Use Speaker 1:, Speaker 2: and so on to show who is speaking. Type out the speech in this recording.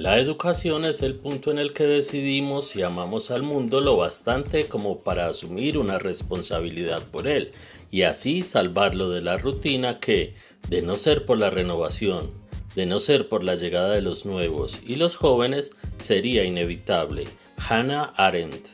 Speaker 1: La educación es el punto en el que decidimos si amamos al mundo lo bastante como para asumir una responsabilidad por él y así salvarlo de la rutina que, de no ser por la renovación, de no ser por la llegada de los nuevos y los jóvenes, sería inevitable. Hannah Arendt